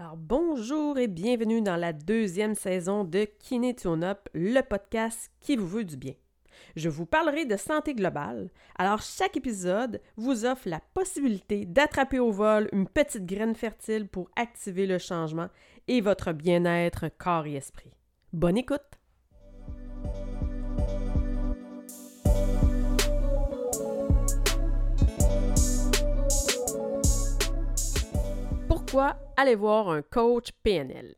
Alors bonjour et bienvenue dans la deuxième saison de Kiné Up, le podcast qui vous veut du bien. Je vous parlerai de santé globale. Alors chaque épisode vous offre la possibilité d'attraper au vol une petite graine fertile pour activer le changement et votre bien-être corps et esprit. Bonne écoute. Pourquoi aller voir un coach PNL?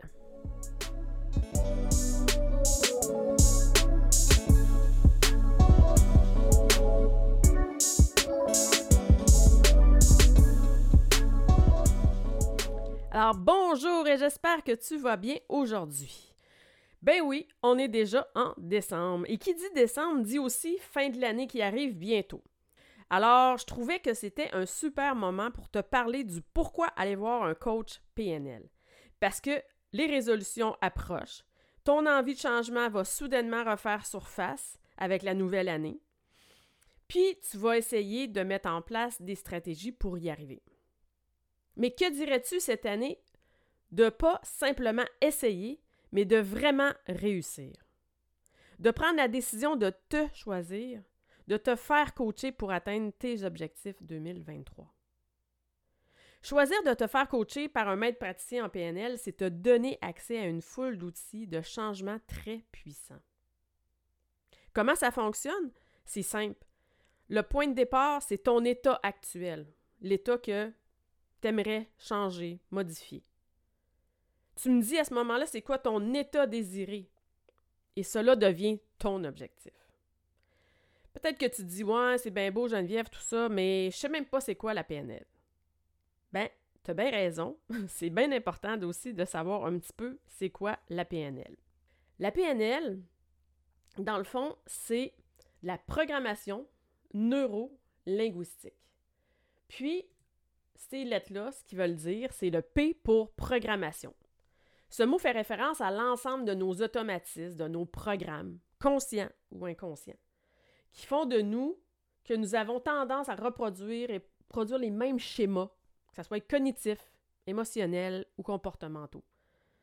Alors bonjour et j'espère que tu vas bien aujourd'hui. Ben oui, on est déjà en décembre. Et qui dit décembre dit aussi fin de l'année qui arrive bientôt. Alors, je trouvais que c'était un super moment pour te parler du pourquoi aller voir un coach PNL. Parce que les résolutions approchent, ton envie de changement va soudainement refaire surface avec la nouvelle année, puis tu vas essayer de mettre en place des stratégies pour y arriver. Mais que dirais-tu cette année de pas simplement essayer, mais de vraiment réussir? De prendre la décision de te choisir, de te faire coacher pour atteindre tes objectifs 2023. Choisir de te faire coacher par un maître praticien en PNL, c'est te donner accès à une foule d'outils de changement très puissants. Comment ça fonctionne? C'est simple. Le point de départ, c'est ton état actuel, l'état que t'aimerais changer, modifier. Tu me dis à ce moment-là, c'est quoi ton état désiré? Et cela devient ton objectif. Peut-être que tu te dis, ouais, c'est bien beau, Geneviève, tout ça, mais je sais même pas c'est quoi la PNL. Ben, as bien raison. c'est bien important aussi de savoir un petit peu c'est quoi la PNL. La PNL, dans le fond, c'est la programmation neuro-linguistique. Puis, ces lettres-là, ce qu'ils veulent dire, c'est le P pour programmation. Ce mot fait référence à l'ensemble de nos automatismes, de nos programmes, conscients ou inconscients, qui font de nous que nous avons tendance à reproduire et produire les mêmes schémas, que ce soit cognitifs, émotionnels ou comportementaux.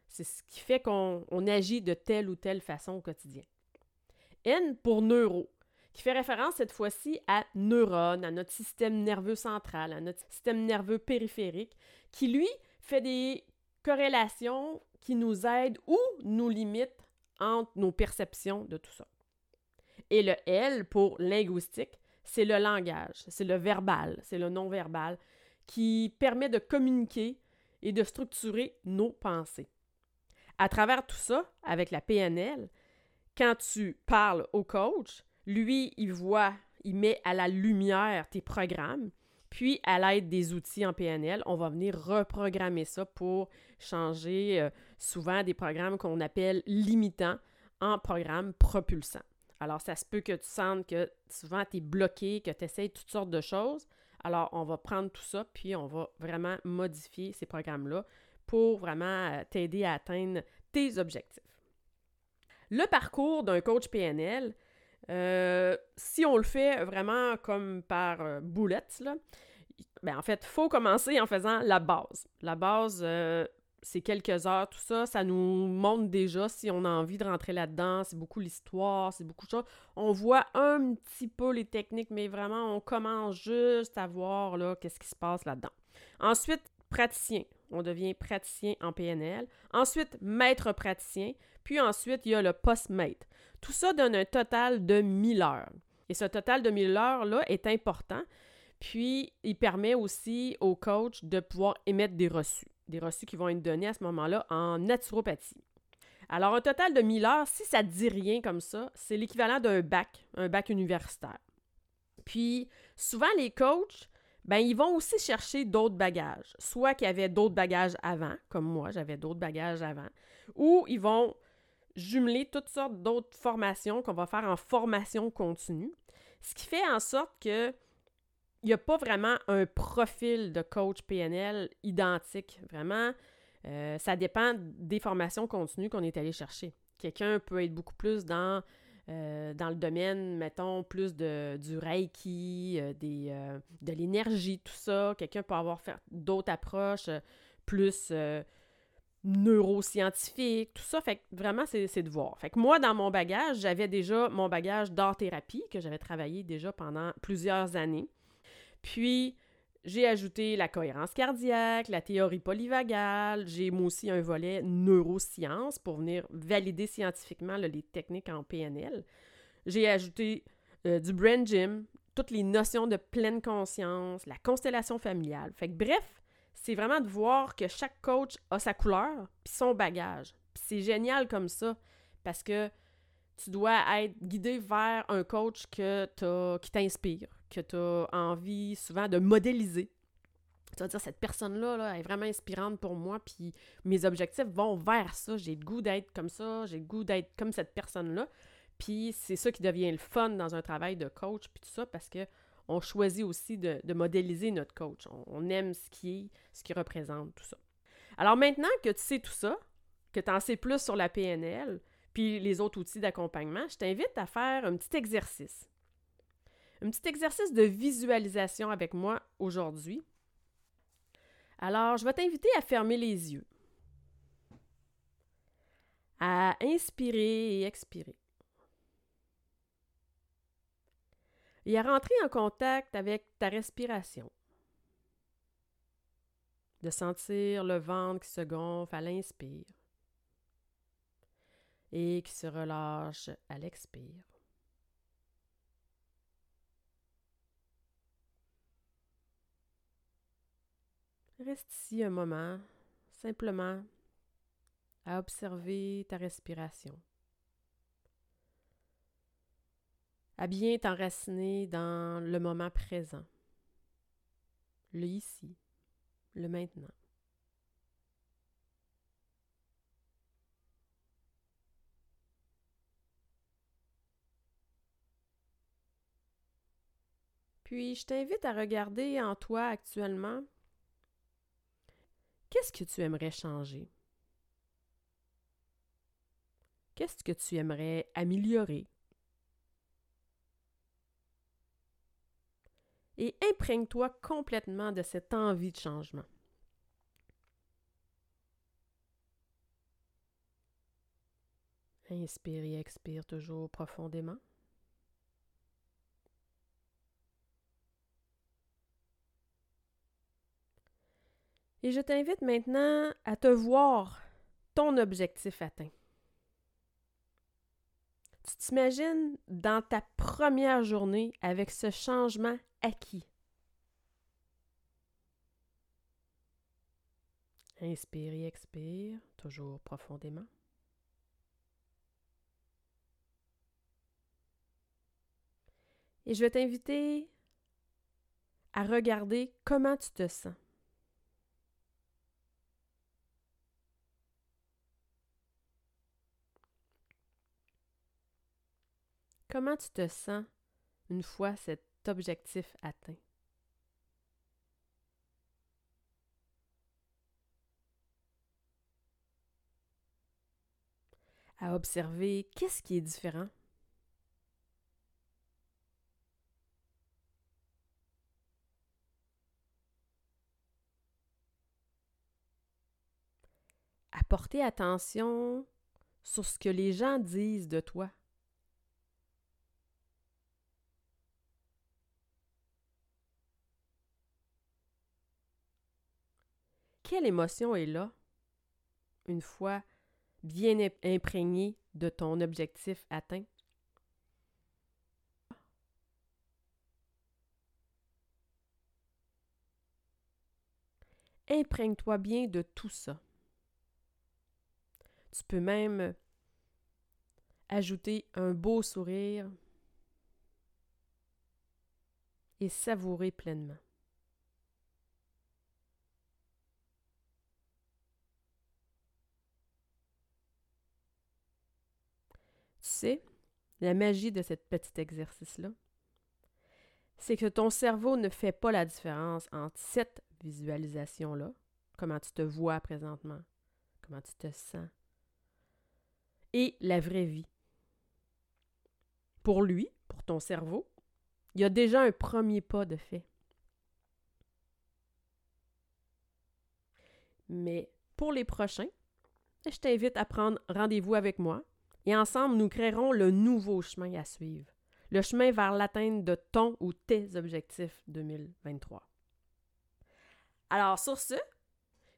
C'est ce qui fait qu'on agit de telle ou telle façon au quotidien. N pour neuro qui fait référence cette fois-ci à neurones, à notre système nerveux central, à notre système nerveux périphérique, qui lui fait des corrélations qui nous aident ou nous limitent entre nos perceptions de tout ça. Et le L pour linguistique, c'est le langage, c'est le verbal, c'est le non-verbal qui permet de communiquer et de structurer nos pensées. À travers tout ça, avec la PNL, quand tu parles au coach, lui, il voit, il met à la lumière tes programmes. Puis, à l'aide des outils en PNL, on va venir reprogrammer ça pour changer euh, souvent des programmes qu'on appelle limitants en programmes propulsants. Alors, ça se peut que tu sentes que souvent tu es bloqué, que tu essayes toutes sortes de choses. Alors, on va prendre tout ça, puis on va vraiment modifier ces programmes-là pour vraiment euh, t'aider à atteindre tes objectifs. Le parcours d'un coach PNL, euh, si on le fait vraiment comme par euh, boulettes, là, ben en fait, il faut commencer en faisant la base. La base, c'est quelques heures, tout ça, ça nous montre déjà si on a envie de rentrer là-dedans, c'est beaucoup l'histoire, c'est beaucoup de choses. On voit un petit peu les techniques, mais vraiment, on commence juste à voir là, qu'est-ce qui se passe là-dedans. Ensuite, praticien. On devient praticien en PNL. Ensuite, maître praticien. Puis ensuite, il y a le post-maître. Tout ça donne un total de 1000 heures. Et ce total de 1000 heures-là est important. Puis, il permet aussi au coach de pouvoir émettre des reçus. Des reçus qui vont être donnés à ce moment-là en naturopathie. Alors, un total de 1000 heures, si ça ne dit rien comme ça, c'est l'équivalent d'un bac, un bac universitaire. Puis, souvent, les coachs, ben, ils vont aussi chercher d'autres bagages. Soit qu'il y avait d'autres bagages avant, comme moi, j'avais d'autres bagages avant, ou ils vont jumeler toutes sortes d'autres formations qu'on va faire en formation continue, ce qui fait en sorte que il n'y a pas vraiment un profil de coach PNL identique. Vraiment, euh, ça dépend des formations continues qu'on est allé chercher. Quelqu'un peut être beaucoup plus dans, euh, dans le domaine, mettons, plus de, du Reiki, euh, des, de l'énergie, tout ça. Quelqu'un peut avoir fait d'autres approches plus neuroscientifique, tout ça. Fait que vraiment, c'est de voir. Fait que moi, dans mon bagage, j'avais déjà mon bagage d'art-thérapie que j'avais travaillé déjà pendant plusieurs années. Puis, j'ai ajouté la cohérence cardiaque, la théorie polyvagale. J'ai aussi un volet neurosciences pour venir valider scientifiquement les techniques en PNL. J'ai ajouté euh, du brain gym, toutes les notions de pleine conscience, la constellation familiale. Fait bref, c'est vraiment de voir que chaque coach a sa couleur puis son bagage. Puis c'est génial comme ça parce que tu dois être guidé vers un coach qui t'inspire, que tu as envie souvent de modéliser. Tu vas dire, cette personne-là là, est vraiment inspirante pour moi, puis mes objectifs vont vers ça. J'ai le goût d'être comme ça, j'ai le goût d'être comme cette personne-là. Puis c'est ça qui devient le fun dans un travail de coach, puis tout ça, parce que on choisit aussi de, modéliser notre coach. On, aime ce qui est, ce qui représente, tout ça. Alors maintenant que tu sais tout ça, que tu en sais plus sur la PNL, puis les autres outils d'accompagnement, je t'invite à faire un petit exercice. Un petit exercice de visualisation avec moi aujourd'hui. Alors, je vais t'inviter à fermer les yeux, à inspirer et expirer. et à rentrer en contact avec ta respiration. De sentir le ventre qui se gonfle à l'inspire et qui se relâche à l'expire. Reste ici un moment, simplement à observer ta respiration. à bien t'enraciner dans le moment présent, le ici, le maintenant. Puis je t'invite à regarder en toi actuellement qu'est-ce que tu aimerais changer? Qu'est-ce que tu aimerais améliorer? et imprègne-toi complètement de cette envie de changement. Inspire et expire toujours profondément. Et je t'invite maintenant à te voir ton objectif atteint. Tu t'imagines dans ta première journée avec ce changement acquis? Inspire et expire, toujours profondément. Et je vais t'inviter à regarder comment tu te sens. Comment tu te sens une fois cet objectif atteint? À observer qu'est-ce qui est différent. À porter attention sur ce que les gens disent de toi. Quelle émotion est là une fois bien imprégné de ton objectif atteint? Imprègne-toi bien de tout ça. Tu peux même ajouter un beau sourire et savourer pleinement. La magie de ce petit exercice-là, c'est que ton cerveau ne fait pas la différence entre cette visualisation-là, comment tu te vois présentement, comment tu te sens, et la vraie vie. Pour lui, pour ton cerveau, il y a déjà un premier pas de fait. Mais pour les prochains, je t'invite à prendre rendez-vous avec moi et ensemble, nous créerons le nouveau chemin à suivre, le chemin vers l'atteinte de ton ou tes objectifs 2023. Alors, sur ce,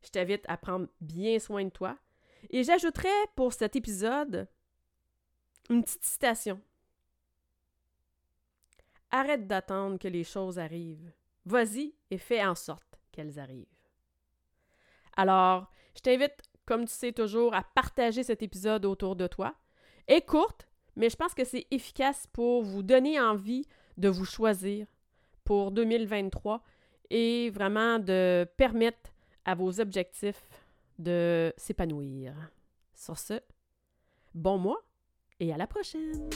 je t'invite à prendre bien soin de toi et j'ajouterai pour cet épisode une petite citation. Arrête d'attendre que les choses arrivent. Vas-y et fais en sorte qu'elles arrivent. Alors, je t'invite, comme tu sais toujours, à partager cet épisode autour de toi. Est courte, mais je pense que c'est efficace pour vous donner envie de vous choisir pour 2023 et vraiment de permettre à vos objectifs de s'épanouir. Sur ce, bon mois et à la prochaine!